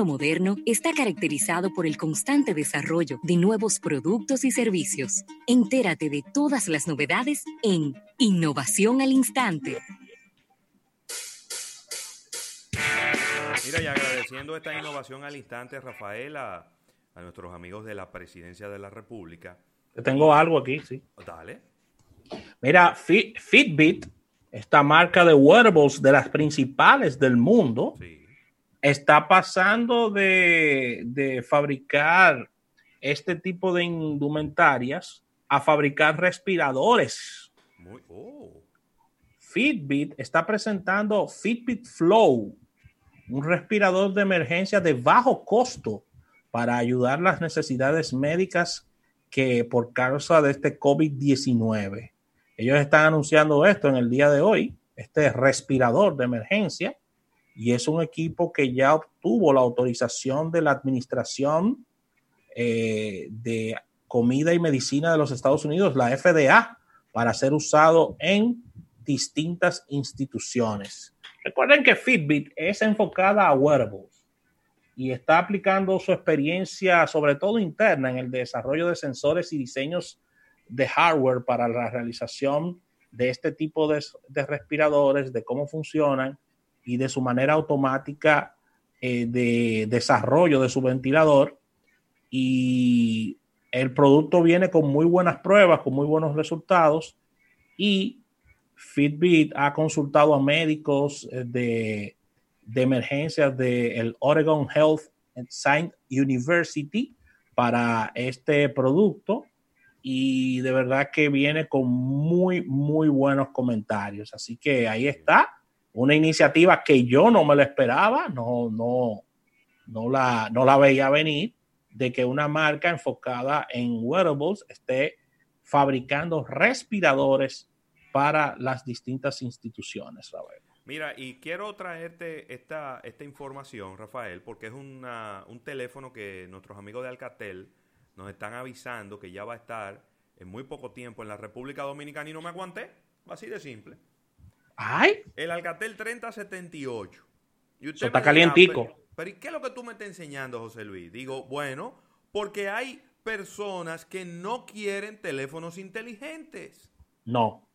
moderno está caracterizado por el constante desarrollo de nuevos productos y servicios. Entérate de todas las novedades en Innovación al Instante. Mira, y agradeciendo esta innovación al instante, Rafael, a, nuestros amigos de la Presidencia de la República. Tengo algo aquí, sí. Dale. Mira, Fitbit, esta marca de wearables de las principales del mundo, sí está pasando de, fabricar este tipo de indumentarias a fabricar respiradores. Oh. Fitbit está presentando Fitbit Flow, un respirador de emergencia de bajo costo para ayudar las necesidades médicas que por causa de este COVID-19. Ellos están anunciando esto en el día de hoy, este respirador de emergencia y es un equipo que ya obtuvo la autorización de la Administración eh, de Comida y Medicina de los Estados Unidos, la FDA, para ser usado en distintas instituciones. Recuerden que Fitbit es enfocada a wearables y está aplicando su experiencia, sobre todo interna, en el desarrollo de sensores y diseños de hardware para la realización de este tipo de, de respiradores, de cómo funcionan y de su manera automática eh, de desarrollo de su ventilador. Y el producto viene con muy buenas pruebas, con muy buenos resultados. Y Fitbit ha consultado a médicos eh, de, de emergencias del Oregon Health and Science University para este producto y de verdad que viene con muy, muy buenos comentarios. Así que ahí está una iniciativa que yo no me la esperaba, no, no, no, la, no la veía venir, de que una marca enfocada en wearables esté fabricando respiradores para las distintas instituciones, Rafael. Mira, y quiero traerte esta, esta información, Rafael, porque es una, un teléfono que nuestros amigos de Alcatel nos están avisando que ya va a estar en muy poco tiempo en la República Dominicana y no me aguanté, así de simple. El Alcatel 3078. Y usted está calientico. Pero, ¿y qué es lo que tú me estás enseñando, José Luis? Digo, bueno, porque hay personas que no quieren teléfonos inteligentes. No.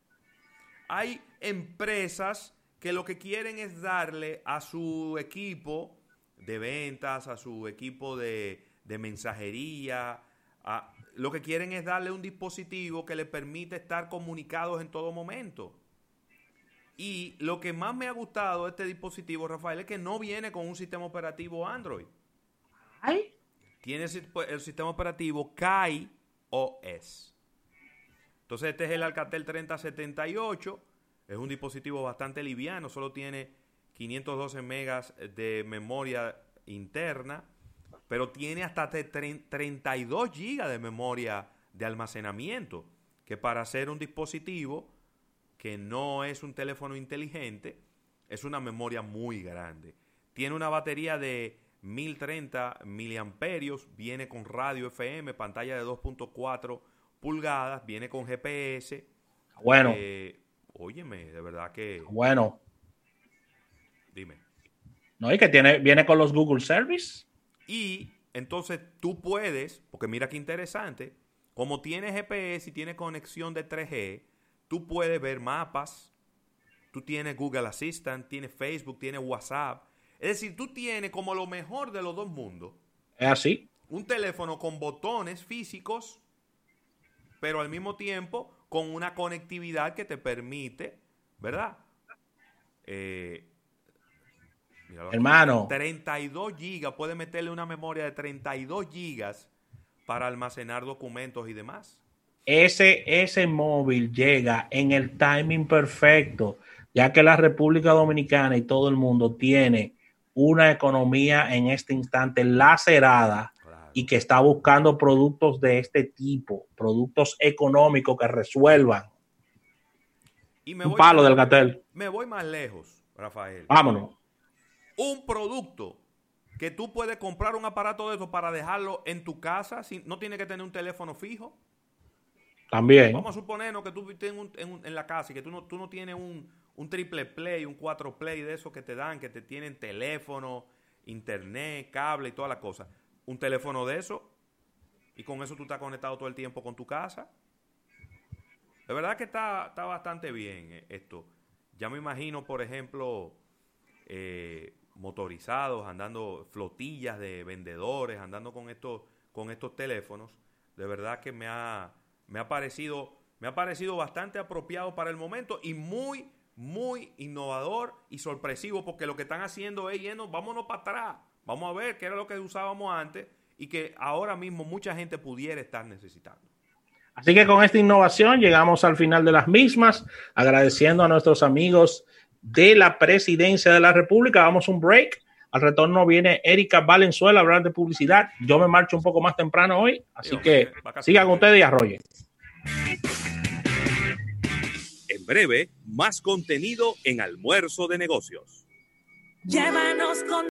Hay empresas que lo que quieren es darle a su equipo de ventas, a su equipo de, de mensajería, a, lo que quieren es darle un dispositivo que le permite estar comunicados en todo momento. Y lo que más me ha gustado de este dispositivo, Rafael, es que no viene con un sistema operativo Android. ¿Ay? Tiene el sistema operativo Kai OS. Entonces, este es el Alcatel 3078. Es un dispositivo bastante liviano, solo tiene 512 megas de memoria interna, pero tiene hasta 32 gigas de memoria de almacenamiento, que para ser un dispositivo que no es un teléfono inteligente, es una memoria muy grande. Tiene una batería de 1030 miliamperios, viene con radio FM, pantalla de 2.4 pulgadas, viene con GPS. Bueno. Eh, óyeme, de verdad que. Bueno. Dime. No, y que tiene, viene con los Google Service. Y entonces tú puedes, porque mira qué interesante, como tiene GPS y tiene conexión de 3G, tú puedes ver mapas, tú tienes Google Assistant, tienes Facebook, tienes WhatsApp. Es decir, tú tienes como lo mejor de los dos mundos. Es así. Un teléfono con botones físicos, pero al mismo tiempo con una conectividad que te permite, ¿verdad? Eh, Hermano. 32 gigas, puedes meterle una memoria de 32 gigas para almacenar documentos y demás ese, ese móvil llega en el timing perfecto, ya que la República Dominicana y todo el mundo tiene una economía en este instante lacerada y que está buscando productos de este tipo, productos económicos que resuelvan. Y me Un palo del Gatel. Me voy más lejos, Rafael. Vámonos. Un producto que tú puedes comprar un aparato de eso para dejarlo en tu casa, no tiene que tener un teléfono fijo. También. Vamos a suponernos que tú estés en, la casa y que tú no, tú no tienes un, triple play, un cuatro play de esos que te dan, que te tienen teléfono internet, cable y toda la cosa. Un teléfono de eso y con eso tú estás conectado todo el tiempo con tu casa. De verdad que está, está bastante bien eh, esto. Ya me imagino, por ejemplo, eh, motorizados, andando flotillas de vendedores, andando con estos, con estos teléfonos. De verdad que me ha, me ha parecido, me ha parecido bastante apropiado para el momento y muy, muy innovador y sorpresivo, porque lo que están haciendo es yendo, vámonos para atrás. Vamos a ver qué era lo que usábamos antes y que ahora mismo mucha gente pudiera estar necesitando. Así que con esta innovación llegamos al final de las mismas, agradeciendo a nuestros amigos de la presidencia de la República. Vamos un break. Al retorno viene Erika Valenzuela a hablar de publicidad. Yo me marcho un poco más temprano hoy, así que sigan ustedes y arroyen. En breve, más contenido en Almuerzo de Negocios. Llévanos con